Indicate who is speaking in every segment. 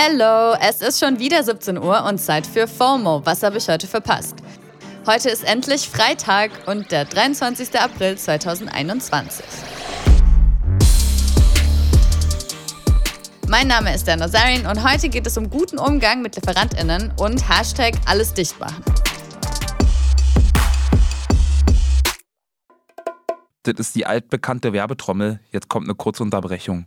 Speaker 1: Hallo, es ist schon wieder 17 Uhr und Zeit für FOMO. Was habe ich heute verpasst? Heute ist endlich Freitag und der 23. April 2021. Mein Name ist Dana Zarin und heute geht es um guten Umgang mit LieferantInnen und Hashtag alles dicht machen.
Speaker 2: Das ist die altbekannte Werbetrommel. Jetzt kommt eine kurze Unterbrechung.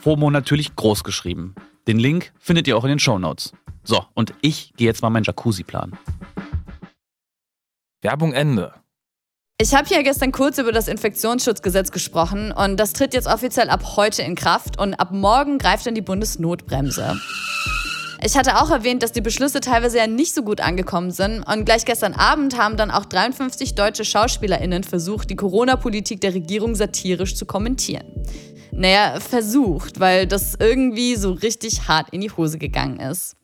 Speaker 3: FOMO natürlich groß geschrieben. Den Link findet ihr auch in den Show Notes. So, und ich gehe jetzt mal meinen Jacuzzi planen.
Speaker 2: Werbung Ende.
Speaker 1: Ich habe hier gestern kurz über das Infektionsschutzgesetz gesprochen und das tritt jetzt offiziell ab heute in Kraft und ab morgen greift dann die Bundesnotbremse. Ich hatte auch erwähnt, dass die Beschlüsse teilweise ja nicht so gut angekommen sind und gleich gestern Abend haben dann auch 53 deutsche Schauspielerinnen versucht, die Corona-Politik der Regierung satirisch zu kommentieren. Naja, versucht, weil das irgendwie so richtig hart in die Hose gegangen ist.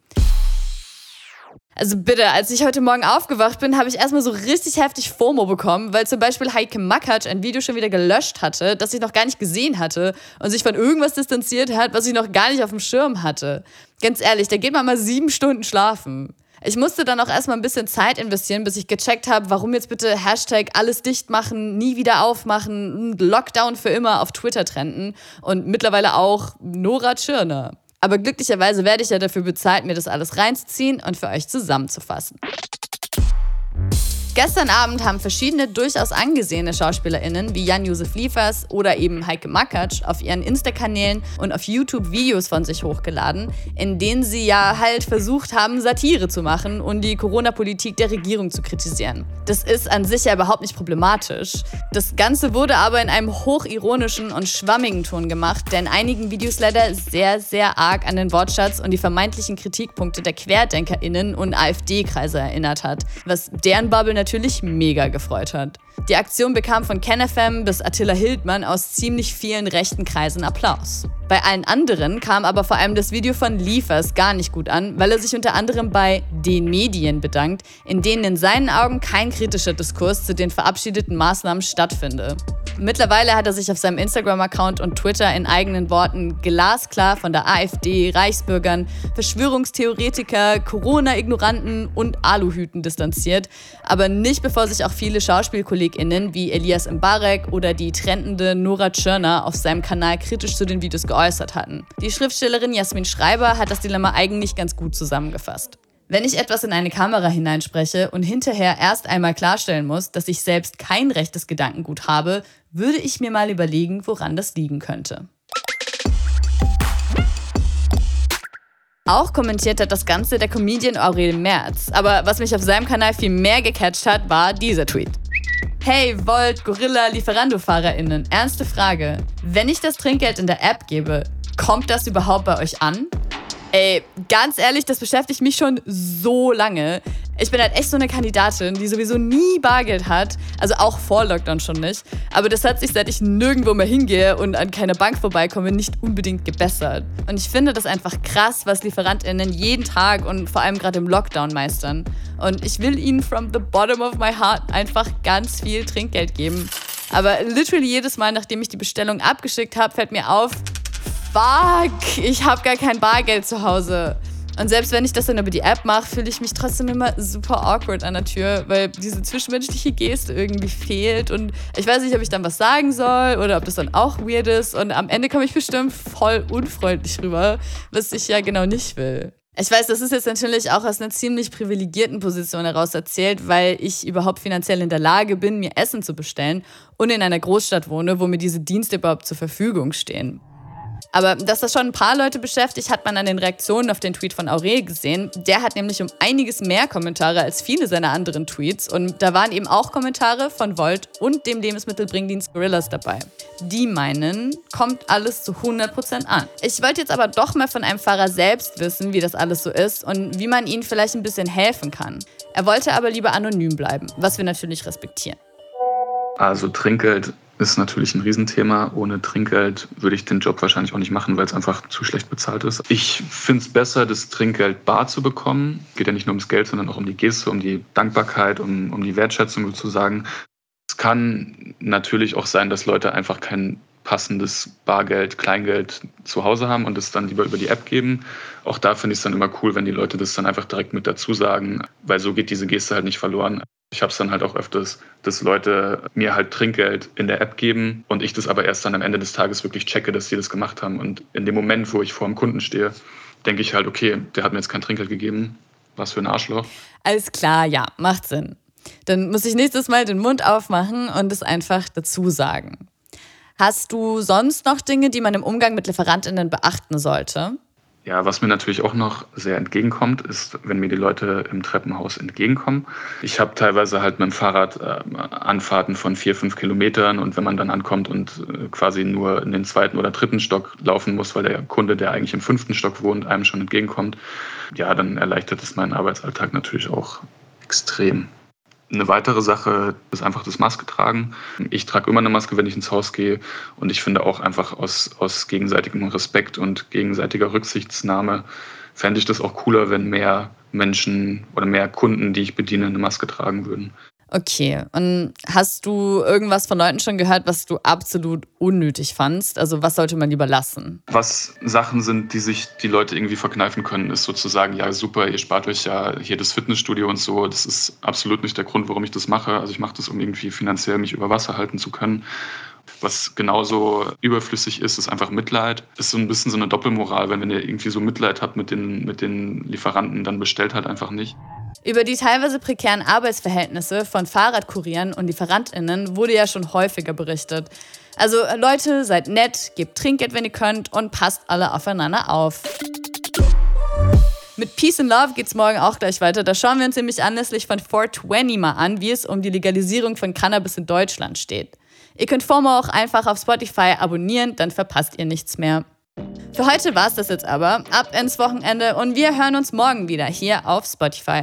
Speaker 1: Also bitte, als ich heute Morgen aufgewacht bin, habe ich erstmal so richtig heftig FOMO bekommen, weil zum Beispiel Heike Makatsch ein Video schon wieder gelöscht hatte, das ich noch gar nicht gesehen hatte und sich von irgendwas distanziert hat, was ich noch gar nicht auf dem Schirm hatte. Ganz ehrlich, da geht man mal sieben Stunden schlafen. Ich musste dann auch erstmal ein bisschen Zeit investieren, bis ich gecheckt habe, warum jetzt bitte Hashtag alles dicht machen, nie wieder aufmachen, Lockdown für immer auf Twitter trenden und mittlerweile auch Nora Tschirner. Aber glücklicherweise werde ich ja dafür bezahlt, mir das alles reinzuziehen und für euch zusammenzufassen. Gestern Abend haben verschiedene durchaus angesehene SchauspielerInnen wie Jan-Josef Liefers oder eben Heike Makatsch auf ihren Insta-Kanälen und auf YouTube Videos von sich hochgeladen, in denen sie ja halt versucht haben, Satire zu machen und die Corona-Politik der Regierung zu kritisieren. Das ist an sich ja überhaupt nicht problematisch. Das Ganze wurde aber in einem hochironischen und schwammigen Ton gemacht, der in einigen Videos leider sehr, sehr arg an den Wortschatz und die vermeintlichen Kritikpunkte der QuerdenkerInnen und AfD-Kreise erinnert hat, was deren Bubble natürlich natürlich mega gefreut hat. Die Aktion bekam von KenFM bis Attila Hildmann aus ziemlich vielen rechten Kreisen Applaus. Bei allen anderen kam aber vor allem das Video von Liefers gar nicht gut an, weil er sich unter anderem bei den Medien bedankt, in denen in seinen Augen kein kritischer Diskurs zu den verabschiedeten Maßnahmen stattfinde. Mittlerweile hat er sich auf seinem Instagram-Account und Twitter in eigenen Worten glasklar von der AfD, Reichsbürgern, Verschwörungstheoretiker, Corona-Ignoranten und Aluhüten distanziert, aber nicht bevor sich auch viele SchauspielkollegInnen wie Elias Mbarek oder die trendende Nora Tschirner auf seinem Kanal kritisch zu den Videos geäußert hatten. Die Schriftstellerin Jasmin Schreiber hat das Dilemma eigentlich ganz gut zusammengefasst. Wenn ich etwas in eine Kamera hineinspreche und hinterher erst einmal klarstellen muss, dass ich selbst kein rechtes Gedankengut habe, würde ich mir mal überlegen, woran das liegen könnte. Auch kommentiert hat das Ganze der Comedian Aurel Merz. Aber was mich auf seinem Kanal viel mehr gecatcht hat, war dieser Tweet. Hey, Volt, Gorilla, Lieferando-FahrerInnen, ernste Frage. Wenn ich das Trinkgeld in der App gebe, kommt das überhaupt bei euch an? Ey, ganz ehrlich, das beschäftigt mich schon so lange. Ich bin halt echt so eine Kandidatin, die sowieso nie Bargeld hat. Also auch vor Lockdown schon nicht. Aber das hat sich, seit ich nirgendwo mehr hingehe und an keine Bank vorbeikomme, nicht unbedingt gebessert. Und ich finde das einfach krass, was LieferantInnen jeden Tag und vor allem gerade im Lockdown meistern. Und ich will ihnen from the bottom of my heart einfach ganz viel Trinkgeld geben. Aber literally jedes Mal, nachdem ich die Bestellung abgeschickt habe, fällt mir auf, fuck, ich habe gar kein Bargeld zu Hause. Und selbst wenn ich das dann über die App mache, fühle ich mich trotzdem immer super awkward an der Tür, weil diese zwischenmenschliche Geste irgendwie fehlt. Und ich weiß nicht, ob ich dann was sagen soll oder ob das dann auch weird ist. Und am Ende komme ich bestimmt voll unfreundlich rüber, was ich ja genau nicht will. Ich weiß, das ist jetzt natürlich auch aus einer ziemlich privilegierten Position heraus erzählt, weil ich überhaupt finanziell in der Lage bin, mir Essen zu bestellen und in einer Großstadt wohne, wo mir diese Dienste überhaupt zur Verfügung stehen. Aber dass das schon ein paar Leute beschäftigt, hat man an den Reaktionen auf den Tweet von Aurel gesehen. Der hat nämlich um einiges mehr Kommentare als viele seiner anderen Tweets. Und da waren eben auch Kommentare von Volt und dem Lebensmittelbringdienst Gorillas dabei. Die meinen, kommt alles zu 100% an. Ich wollte jetzt aber doch mal von einem Fahrer selbst wissen, wie das alles so ist und wie man ihnen vielleicht ein bisschen helfen kann. Er wollte aber lieber anonym bleiben, was wir natürlich respektieren.
Speaker 4: Also Trinkgeld ist natürlich ein Riesenthema. Ohne Trinkgeld würde ich den Job wahrscheinlich auch nicht machen, weil es einfach zu schlecht bezahlt ist. Ich finde es besser, das Trinkgeld bar zu bekommen. Geht ja nicht nur ums Geld, sondern auch um die Geste, um die Dankbarkeit, um, um die Wertschätzung sozusagen. Es kann natürlich auch sein, dass Leute einfach kein passendes Bargeld, Kleingeld zu Hause haben und es dann lieber über die App geben. Auch da finde ich es dann immer cool, wenn die Leute das dann einfach direkt mit dazu sagen, weil so geht diese Geste halt nicht verloren. Ich habe es dann halt auch öfters, dass Leute mir halt Trinkgeld in der App geben und ich das aber erst dann am Ende des Tages wirklich checke, dass sie das gemacht haben. Und in dem Moment, wo ich vor dem Kunden stehe, denke ich halt, okay, der hat mir jetzt kein Trinkgeld gegeben. Was für ein Arschloch.
Speaker 1: Alles klar, ja, macht Sinn. Dann muss ich nächstes Mal den Mund aufmachen und es einfach dazu sagen. Hast du sonst noch Dinge, die man im Umgang mit Lieferantinnen beachten sollte?
Speaker 4: Ja, was mir natürlich auch noch sehr entgegenkommt, ist, wenn mir die Leute im Treppenhaus entgegenkommen. Ich habe teilweise halt mit dem Fahrrad äh, Anfahrten von vier, fünf Kilometern und wenn man dann ankommt und äh, quasi nur in den zweiten oder dritten Stock laufen muss, weil der Kunde, der eigentlich im fünften Stock wohnt, einem schon entgegenkommt, ja, dann erleichtert es meinen Arbeitsalltag natürlich auch extrem. Eine weitere Sache ist einfach das Maske tragen. Ich trage immer eine Maske, wenn ich ins Haus gehe. Und ich finde auch einfach aus, aus gegenseitigem Respekt und gegenseitiger Rücksichtsnahme fände ich das auch cooler, wenn mehr Menschen oder mehr Kunden, die ich bediene, eine Maske tragen würden.
Speaker 1: Okay, und hast du irgendwas von Leuten schon gehört, was du absolut unnötig fandst? Also was sollte man lieber lassen?
Speaker 4: Was Sachen sind, die sich die Leute irgendwie verkneifen können, ist sozusagen, ja super, ihr spart euch ja hier das Fitnessstudio und so. Das ist absolut nicht der Grund, warum ich das mache. Also ich mache das, um irgendwie finanziell mich über Wasser halten zu können. Was genauso überflüssig ist, ist einfach Mitleid. Ist so ein bisschen so eine Doppelmoral. Wenn ihr irgendwie so Mitleid habt mit den, mit den Lieferanten, dann bestellt halt einfach nicht.
Speaker 1: Über die teilweise prekären Arbeitsverhältnisse von Fahrradkurieren und LieferantInnen wurde ja schon häufiger berichtet. Also Leute, seid nett, gebt Trinkgeld, wenn ihr könnt und passt alle aufeinander auf. Mit Peace and Love geht's morgen auch gleich weiter. Da schauen wir uns nämlich anlässlich von 420 mal an, wie es um die Legalisierung von Cannabis in Deutschland steht. Ihr könnt FOMO auch einfach auf Spotify abonnieren, dann verpasst ihr nichts mehr. Für heute war's das jetzt aber. Ab ins Wochenende und wir hören uns morgen wieder hier auf Spotify.